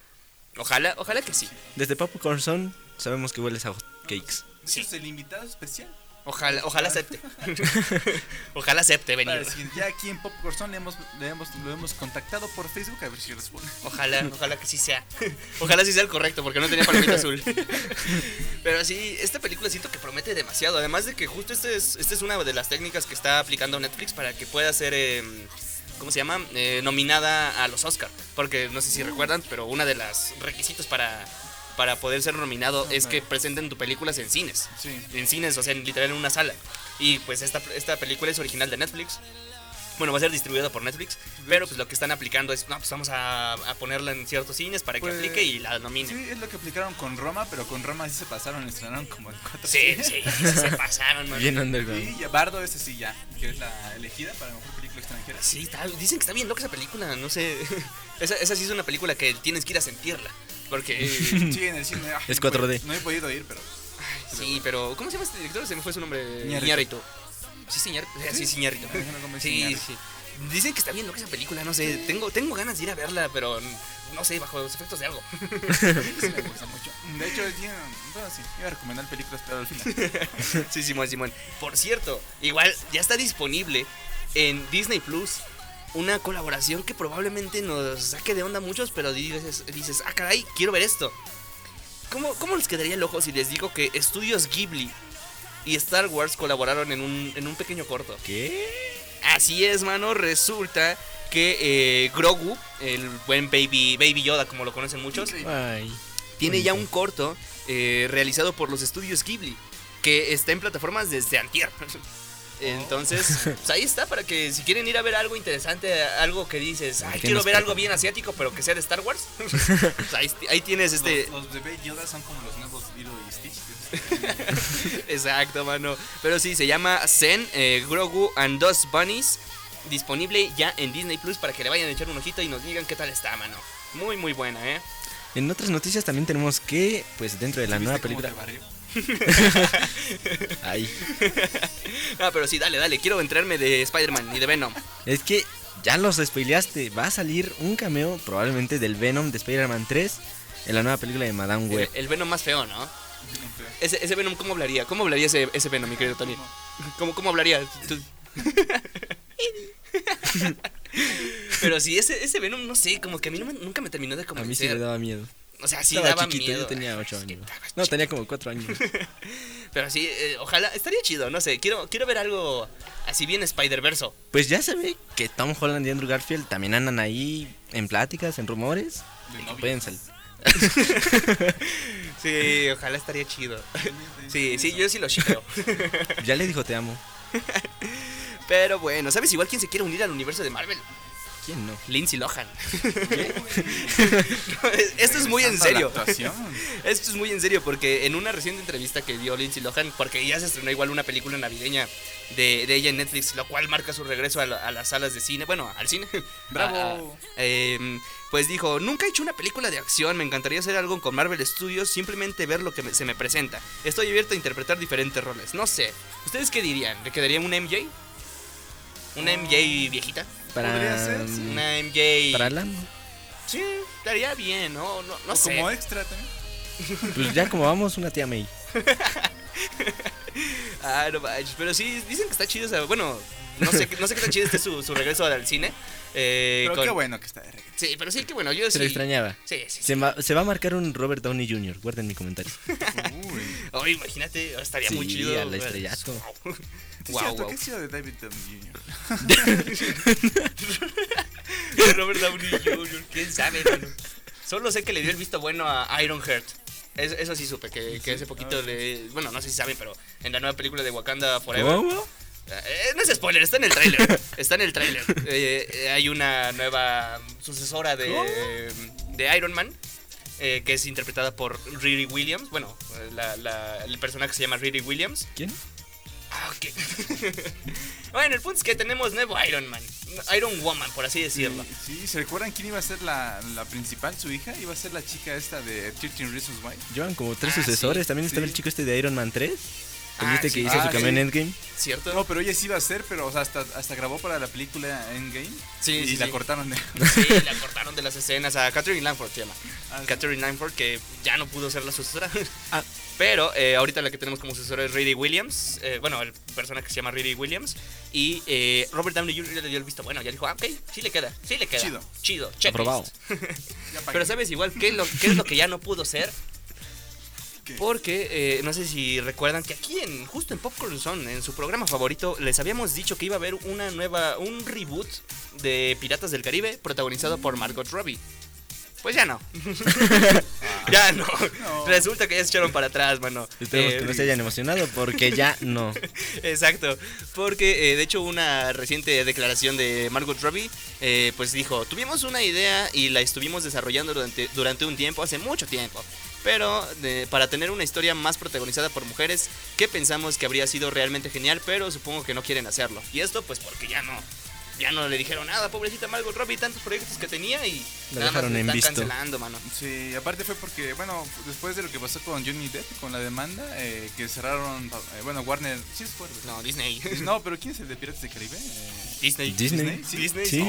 Ojalá, ojalá que sí. Desde Popcorn Zone sabemos que hueles a hot cakes. Sí. Es el invitado especial. Ojalá, ojalá acepte. ojalá acepte Para venir. decir, ya aquí en Popcorn Zone le hemos, le hemos, lo hemos contactado por Facebook a ver si responde. Ojalá, ojalá que sí sea. Ojalá sí sea el correcto, porque no tenía palomita azul. Pero sí, esta película siento que promete demasiado. Además de que justo esta es, esta es una de las técnicas que está aplicando Netflix para que pueda ser, eh, ¿cómo se llama? Eh, nominada a los Oscar. Porque no sé si recuerdan, pero una de las requisitos para, para poder ser nominado es que presenten tu películas en cines. Sí. En cines, o sea, en, literal en una sala. Y pues esta, esta película es original de Netflix. Bueno, va a ser distribuida por Netflix, pero pues lo que están aplicando es, no, pues vamos a, a ponerla en ciertos cines para que Pues, aplique y la nominen. Sí, es lo que aplicaron con Roma, pero con Roma sí se pasaron, estrenaron como en cuatro Sí, cines. sí, sí, se pasaron, man. Bien underground. Y ya Bardo, ese sí ya, que es la elegida para mejor película extranjera. Sí, está- dicen que está bien loca esa película, no sé. Esa, esa sí es una película que tienes que ir a sentirla. Porque. Sí, en el cine. ah, Es no he 4D. podido- No he podido ir, pero. sí, pero. ¿Cómo se llama este director? Se me fue su nombre. Iñárritu. Sí, señor. Sí, sí, convence Sí, sí. Dicen que está bien loca esa película, no sé. Tengo, tengo ganas de ir a verla, pero no sé, bajo los efectos de algo. Sí me gusta mucho. De hecho, tiene. Bueno, sí, iba a recomendar películas, pero al final. Sí, Simón, Simón. Por cierto, igual ya está disponible en Disney Plus una colaboración que probablemente nos saque de onda a muchos, pero dices, dices ah, caray, quiero ver esto. ¿Cómo, ¿Cómo les quedaría el ojo si les digo que Estudios Ghibli y Star Wars colaboraron en un, en un pequeño corto? ¿Qué? Así es, mano, resulta que eh, Grogu, el buen Baby, Baby Yoda, como lo conocen muchos, Ay. tiene ya un corto eh, realizado por los estudios Ghibli que está en plataformas desde antier. Entonces, pues ahí está para que si quieren ir a ver algo interesante, algo que dices, ay, ¿Qué quiero ver algo bien asiático, pero que sea de Star Wars. pues ahí, ahí tienes este. Los, los Baby Yoda son como los nuevos Lilo y Stitch. Exacto, mano. Pero sí, se llama Zen, eh, Grogu and Dos Bunnies. Disponible ya en Disney Plus para que le vayan a echar un ojito y nos digan qué tal está, mano. Muy, muy buena, ¿eh? En otras noticias también tenemos que, pues dentro de la nueva ¿Viste cómo película... Ay. Ah, pero sí, dale, dale. Quiero entrarme de Spider-Man y de Venom. Es que ya los spoileaste. Va a salir un cameo probablemente del Venom de Spider-Man 3 en la nueva película de Madame El, Web. el Venom más feo, ¿no? Ese, ese Venom, ¿cómo hablaría? ¿Cómo hablaría ese, ese Venom, mi querido Tony? ¿Cómo, cómo hablaría? Tú- Pero sí, ese, ese Venom, no sé, como que a mí no me- nunca me terminó de A mí sí convencer. me daba miedo. O sea, sí Estaba daba chiquito, miedo. yo tenía Ay, 8 es que años. No, chiquito. tenía como 4 años. Pero sí, eh, ojalá, estaría chido, no sé, quiero, quiero ver algo así bien Spider-Verso. Pues ya se ve que Tom Holland y Andrew Garfield también andan ahí en pláticas, en rumores. Pueden salir. Sí, ojalá estaría chido. Sí, sí, yo sí lo chido. Ya le dijo te amo. Pero bueno, ¿sabes igual quién se quiere unir al universo de Marvel? ¿Quién no? Lindsay Lohan. Esto es muy en serio. Esto es muy en serio porque en una reciente entrevista que dio Lindsay Lohan, porque ya se estrenó igual una película navideña de, de ella en Netflix, lo cual marca su regreso a, la- a las salas de cine, bueno, al cine. Bravo. Ah, em, pues dijo, nunca he hecho una película de acción, me encantaría hacer algo con Marvel Studios, simplemente ver lo que me- se me presenta. Estoy abierto a interpretar diferentes roles. No sé, ¿ustedes qué dirían? ¿Le quedaría una MJ? ¿Una MJ viejita? Para, Podría ser, sí. Una MJ... para Alan. Sí, estaría bien, ¿no? No, no O sé. como extra también. Pues ya como vamos, una tía May. Ah, no manches, pero sí, dicen que está chido, o sea, bueno, no sé, no sé qué tan chido esté su, su regreso al cine. eh, Pero con- qué bueno que está de regreso. Sí, pero sí, que bueno, yo Se sí. lo extrañaba. Sí, sí, sí. Se va, se va a marcar un Robert Downey Jr. Guarden mi comentario. Uy. Ay, imagínate, estaría muy Sí, chido. al estrellato. Sí, Wow, cierto, wow. ¿Qué ha sido de David Downey Jr.? Robert Downey Jr., quién sabe, mano? Solo sé que le dio el visto bueno a Iron Heart. Es- eso sí supe, que, que hace poquito le... Bueno, no sé si saben, pero en la nueva película de Wakanda Forever... ¿Cómo? Eh, no es spoiler, está en el tráiler. Está en el tráiler. Eh, eh, hay una nueva sucesora de, de Iron Man. eh, que es interpretada por Riri Williams. Bueno, la- la- el personaje se llama Riri Williams. ¿Quién? Ok. bueno, el punto es que tenemos nuevo Iron Man. Iron Woman, por así decirlo. Sí, sí, ¿se recuerdan quién iba a ser la, la principal, su hija? Iba a ser la chica esta de 13 Reasons Why. Llevan como tres Ah, sucesores. sí, También estaba sí. el chico este de Iron Man 3. Ah, ¿Viste sí. que hizo Ah, su cambio en sí. Endgame? ¿Cierto? No, pero ella sí iba a ser, pero o sea, hasta, hasta grabó para la película Endgame. Sí, y sí, la sí. cortaron de. Sí, la cortaron de las escenas a Catherine Langford se llama. Ah, sí. Catherine Langford que ya no pudo ser la sucesora. Ah. Pero eh, ahorita la que tenemos como sucesora es Riri Williams. eh, bueno, el personaje que se llama Riri Williams. Y eh, Robert Downey Jr. le dio el visto bueno. Ya dijo, ah, ok, sí le queda, sí le queda. Chido. Chido, checklist. Aprobado. Pero sabes igual qué es lo, qué es lo que ya no pudo ser. ¿Qué? Porque eh, no sé si recuerdan que aquí en justo en Popcorn Zone, en su programa favorito, les habíamos dicho que iba a haber una nueva, un reboot de Piratas del Caribe protagonizado por Margot Robbie. Pues ya no. ya no. No. Resulta que ya se echaron para atrás, mano. Esperemos Eh, que no se hayan emocionado porque ya no. Exacto, porque eh, de hecho una reciente declaración de Margot Robbie, eh, pues dijo, tuvimos una idea y la estuvimos desarrollando durante, durante un tiempo, hace mucho tiempo, pero de- para tener una historia más protagonizada por mujeres que pensamos que habría sido realmente genial, pero supongo que no quieren hacerlo. Y esto pues porque ya no, ya no le dijeron nada, pobrecita Margot Robbie, tantos proyectos que tenía y La nada más dejaron le en están visto. cancelando, mano. Sí, aparte fue porque, bueno, después de lo que pasó con Johnny Depp, con la demanda, eh, que cerraron, eh, bueno, Warner, sí es Warner. No, Disney. No, pero ¿quién es el de Piratas del Caribe? Eh, Disney. Disney. Sí. Disney. Sí.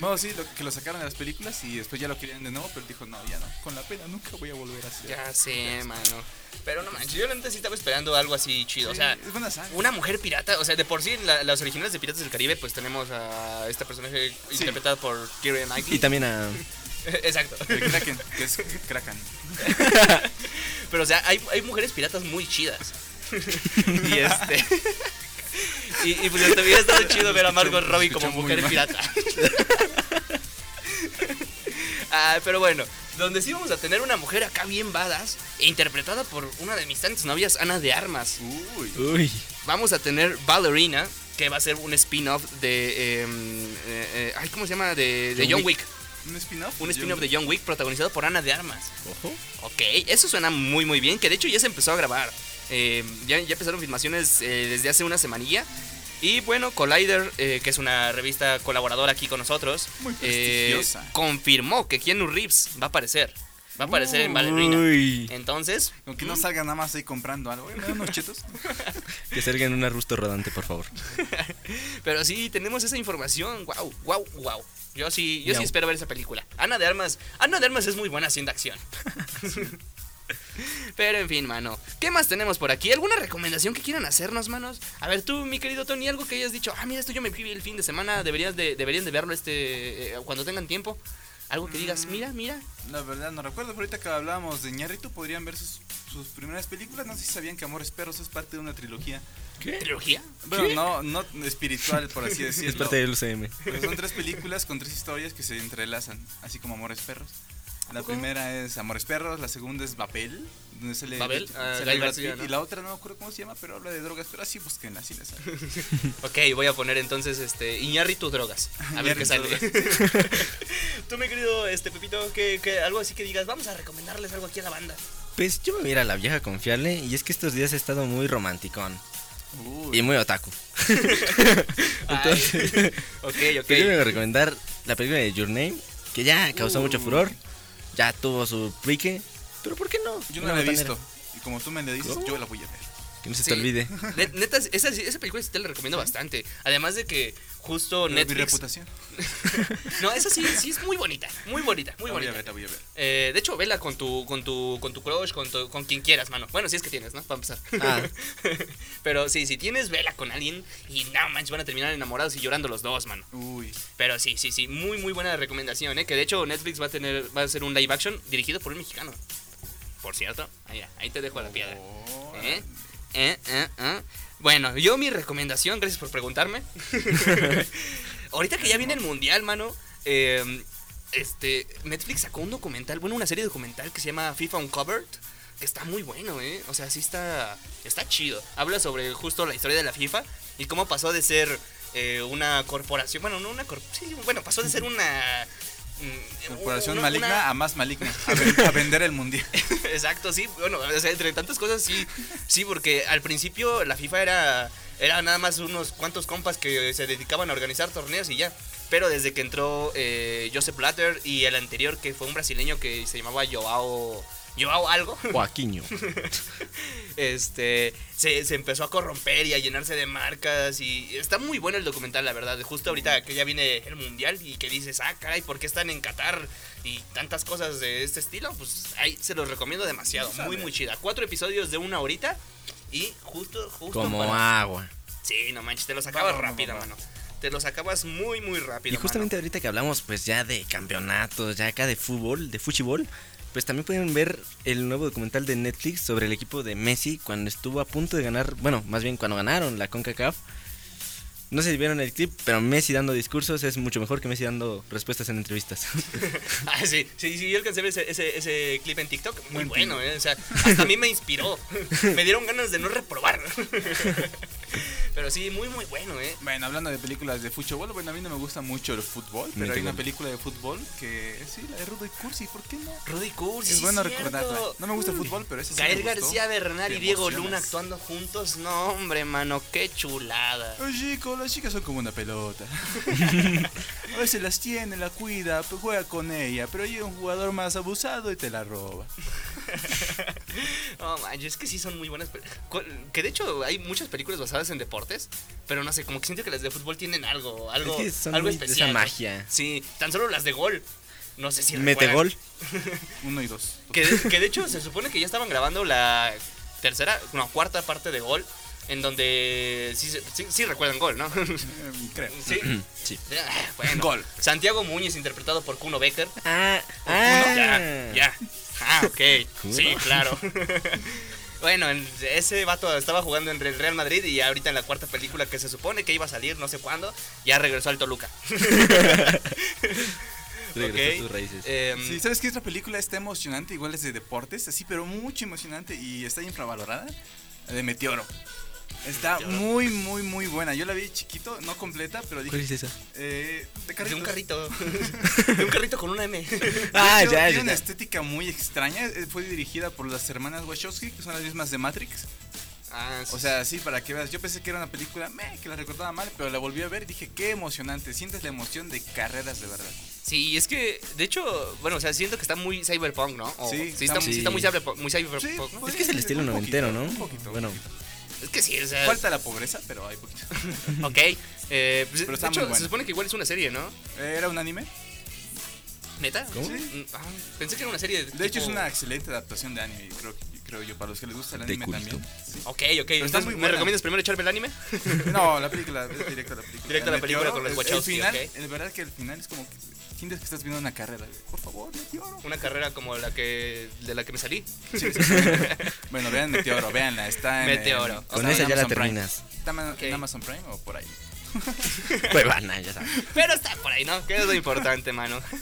No, sí, lo- que lo sacaron de las películas y después ya lo querían de nuevo, pero dijo, no, ya no, con la pena nunca voy a volver a hacer. Ya sé, mano. Pero no manches, yo la neta sí estaba esperando algo así chido. O sea, es buena saga. una mujer pirata. O sea, de por sí, la- las originales de Piratas del Caribe, pues tenemos a esta personaje interpretada por Keira Knightley. Y también a. Exacto. El Kraken, que es Kraken. Pero, o sea, hay, hay mujeres piratas muy chidas. y este. y, y pues hasta hubiera estado chido ver a Margot Robbie como mujer pirata. Ah, pero bueno, donde sí vamos a tener una mujer acá bien badass, interpretada por una de mis tantas novias, Ana de Armas. Uy. Uy. Vamos a tener Ballerina, que va a ser un spin-off de. em, eh, eh, ay, ¿cómo se llama? De, de John John Wick. ¿Un spin-off? Un spin-off de John Wick protagonizado por Ana de Armas. Ojo. Ok, eso suena muy muy bien, que de hecho ya se empezó a grabar. Eh, ya, ya empezaron filmaciones eh, desde hace una semanilla. Y bueno, Collider, que es una revista colaboradora aquí con nosotros, Muy prestigiosa. confirmó que Keanu Reeves va a aparecer. Va a aparecer en Ballerina. Uy. Entonces, Con que no salga nada más ahí comprando algo. Oye, ¿Me dan unos chetos? Que salga en un arbusto rodante, por favor. pero sí, tenemos esa información. Wow, wow, wow. Yo sí, yo sí espero ver esa película. Ana de Armas, Ana de Armas es muy buena haciendo acción. Pero en fin, mano. ¿Qué más tenemos por aquí? ¿Alguna recomendación que quieran hacernos, manos? A ver, tú, mi querido Tony, algo que hayas dicho. Ah, mira, esto yo me vi el fin de semana. Deberías de, deberían de verlo este eh, cuando tengan tiempo. Algo que digas, mira, mira. La verdad no recuerdo, pero ahorita que hablábamos de Ñarrito podrían ver sus, sus primeras películas. No sé si sabían que Amores Perros es parte de una trilogía. ¿Trilogía? Bueno, no, no espiritual, por así decirlo. Es parte del UCM. Pero son tres películas con tres historias que se entrelazan, así como Amores Perros. La primera es Amores Perros, la segunda es Babel, donde sale, Babel, ah. Y la otra no me acuerdo cómo se llama, pero habla de drogas, pero así búsquenla, así les sale. Ok, voy a poner entonces este Iñárritu drogas. A ver qué sale. Tú, mi querido este Pepito, que, que algo así que digas, vamos a recomendarles algo aquí a la banda. Pues yo me voy a ir a la vieja confiable y es que estos días he estado muy romanticón Uy, y muy otaku. Entonces, Ay, ok, ok. pues yo vengo a recomendar la película de Your Name, que ya causó mucho furor, ya tuvo su pique, pero ¿por qué no? yo no la he visto. Y como tú me lo dices, ¿Cómo? yo la voy a ver. Que no se Sí. te olvide. Net- Neta, esa, esa película sí te la recomiendo bastante. Además de que justo Mi Netflix. reputación. No, esa sí, sí es muy bonita. Muy bonita, muy la voy a bonita. ver, la voy a ver. Eh, de hecho, vela con tu, con tu, con tu crush, con, tu- con quien quieras, mano. Bueno, si es que tienes, ¿no? Para empezar. Ah. Pero sí, si tienes, vela con alguien y no manches, van a terminar enamorados y llorando los dos, mano. Uy, Pero sí, sí, sí, muy, muy buena recomendación, ¿eh? Que de hecho Netflix va a tener, va a hacer un live action dirigido por un mexicano. Por cierto, ahí, ahí te dejo la piedra. oh, ¿Eh? ¿Eh? ¿Eh? ¿Eh? Bueno, yo mi recomendación, gracias por preguntarme. Ahorita que ya viene el mundial, mano, eh, este, Netflix sacó un documental, bueno, una serie documental que se llama FIFA Uncovered, que está muy bueno, ¿eh? O sea, sí está, está chido. Habla sobre justo la historia de la FIFA y cómo pasó de ser eh, una corporación, bueno, no una corporación, sí, bueno, pasó de ser una... mm, corporación una- maligna una- a más maligna. A vender el mundial. Exacto, sí. Bueno, o sea, entre tantas cosas, sí. Sí, porque al principio la FIFA era, era nada más unos cuantos compas que se dedicaban a organizar torneos y ya. Pero desde que entró eh, Joseph Blatter y el anterior, que fue un brasileño que se llamaba Joao. Joao algo. Joaquiño. este se, se empezó a corromper y a llenarse de marcas y está muy bueno el documental la verdad justo ahorita que ya viene el mundial y que dices ah caray por qué están en Qatar y tantas cosas de este estilo pues ahí se los recomiendo demasiado muy muy chida cuatro episodios de una horita y justo justo Como para- agua. sí no manches te los acabas Va, va, va, rápido va. mano te los acabas muy muy rápido Y justamente ahorita que hablamos pues ya de campeonatos, ya acá de fútbol, de fútbol, pues también pueden ver el nuevo documental de Netflix sobre el equipo de Messi cuando estuvo a punto de ganar, bueno, más bien cuando ganaron la CONCACAF. No sé si vieron el clip, pero Messi dando discursos es mucho mejor que Messi dando respuestas en entrevistas. Ah, sí, sí, sí, yo alcancé a ver ese, ese, ese clip en TikTok. Muy Buen bueno. ¿eh? O sea, hasta a mí me inspiró. Me dieron ganas de no reprobar. Pero sí, muy, muy bueno, ¿eh? Bueno, hablando de películas de fútbol, bueno, a mí no me gusta mucho el fútbol, pero hay una película de fútbol que sí, la de Rudo y Cursi, ¿por qué no? Rudy Cursi. es sí, bueno cierto. recordarla. No me gusta el fútbol, pero ese sí Gael me gustó. García Bernal y Diego. Luna actuando juntos. No, hombre, mano, qué chulada. Ay, chico, las chicas son como una pelota. a veces las tiene, la cuida, juega con ella, pero llega un jugador más abusado y te la roba. No, manches, es que sí son muy buenas. Que de hecho hay muchas películas basadas en deportes, pero no sé, como que siento que las de fútbol tienen algo, algo, Es que son algo esa especial. ¿no? magia. Sí, tan solo las de gol. No sé si Mete gol. Uno y dos. Que de, que de hecho se supone que ya estaban grabando la tercera, no, cuarta parte de Gol, en donde sí, se- sí, sí recuerdan Gol, ¿no? Em, creo. sí. Sí. Ah, Bueno, Gol. Santiago Muñiz interpretado por Kuno Becker. Ah, Kuno, ah. ya, ya. Ah, ok. Sí, claro. Bueno, en- ese vato estaba jugando en el Real Madrid y ahorita en la cuarta película que se supone que iba a salir, no sé cuándo, ya regresó al Toluca. Regresó a Ok. sus raíces. Em, Sí, ¿sabes qué otra película está emocionante? Igual es de deportes, así, pero mucho emocionante y está infravalorada. La de Meteoro. Está muy, muy, muy buena. Yo la vi chiquito, no completa, pero dije. ¿Cuál es esa? Eh, de, de un carrito. de un carrito con una M. Ah, hecho, ya, Tiene ya. una estética muy extraña. eh, Fue dirigida por las hermanas Wachowski, que son las mismas de Matrix. Ah, O sea, sí, para que veas. Yo pensé que era una película meh, que la recordaba mal, pero la volví a ver y dije, qué emocionante. Sientes la emoción de carreras de verdad. Sí, es que, de hecho, bueno, o sea, siento que está muy cyberpunk, ¿no? O- Sí, sí, está está, muy- sí está muy cyberpunk, muy cyberpunk, ¿no? pues, Es que es el estilo noventero, ¿no? Un poquito. Bueno, Es que sí, o sea, Falta la pobreza, pero hay poquito. ok. Eh, pues, Pero está de hecho, se supone que igual es una serie, ¿no? ¿Era un anime? ¿Neta? ¿Cómo? Sí. Ah, pensé que era una serie. De hecho, es una excelente adaptación de anime, creo, creo yo, para los que les gusta el De anime también. Sí. Ok, ok. Entonces, muy ¿me recomiendas primero echarme el anime? No, la película, es directo a la película. Directo a la El película con los Wachowski, El final, ok. es verdad que el final es como que sientes que estás viendo una carrera. Por favor, Meteoro. Una carrera como la que de la que me salí. Bueno, vean Meteoro, véanla, está en... Meteoro. en- con está en esa ya la Amazon Prime. terminas. ¿Está en Ok. en Amazon Prime o por ahí? Cuevana, ya sabes. Pero está por ahí, ¿no? Que es lo importante, mano.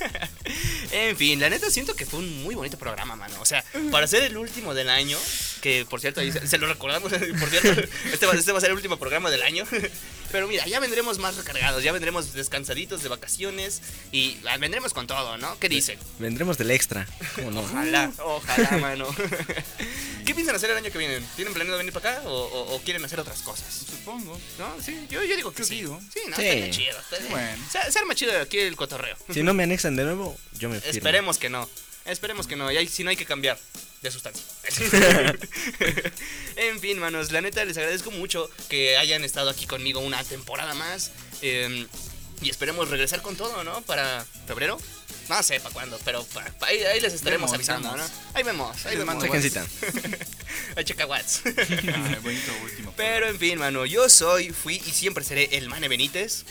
En fin, la neta siento que fue un muy bonito programa, mano. O sea, para ser el último del año, que por cierto, ahí se, se lo recordamos, por cierto, este va, este va a ser el último programa del año. Pero mira, ya vendremos más recargados, ya vendremos descansaditos de vacaciones y ah, vendremos con todo, ¿no? ¿Qué dicen? Vendremos del extra. ¿Cómo no? Ojalá, ojalá, mano. ¿Qué piensan hacer el año que viene? ¿Tienen planeado venir para acá o, o- o quieren hacer otras cosas? Supongo. ¿No? Sí, yo, yo digo que sí. Sí, no, Sí. estaría chido. estaría- Bueno. Se, se arma chido aquí el cotorreo. Si no me anexan de nuevo, yo me firmo. Esperemos que no. Esperemos que no. Y ahí- si no hay que cambiar de sustancia. en fin, manos, la neta les agradezco mucho que hayan estado aquí conmigo una temporada más. eh, y esperemos regresar con todo, ¿no? Para febrero. No sé para cuándo, pero pa- pa- ahí, ahí les estaremos Vemos, avisando, vemos. ¿no? Ahí vemos, ahí Les vemos. mando Chequen cita. Ahí checa Whats. Ah, bonito último. Pero en fin, mano, yo soy, fui y siempre seré el Mane Benítez,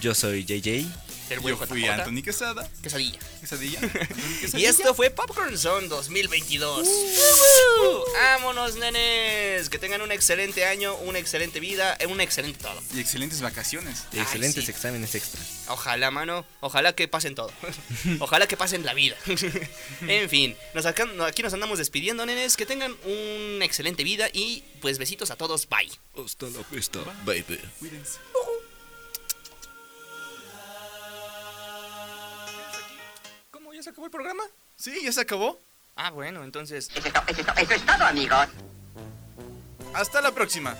Yo soy JJ. El buen Yo fui JJ, Anthony Quesada. quesadilla. Quesadilla. Y esto fue Popcorn Zone 2022. Uh, ¡Vámonos, nenes! Que tengan un excelente año, una excelente vida, eh, un excelente todo. Y excelentes vacaciones. Y excelentes sí. exámenes extra. Ojalá, mano. Ojalá que pasen todo. Ojalá que pasen la vida. en fin, nos aquí nos andamos despidiendo, nenes. Que tengan una excelente vida y pues besitos a todos. Bye. Hasta la vista, baby. Cuídense. Acabó el programa? Sí, ya se acabó. Ah, bueno, entonces... Hasta la próxima.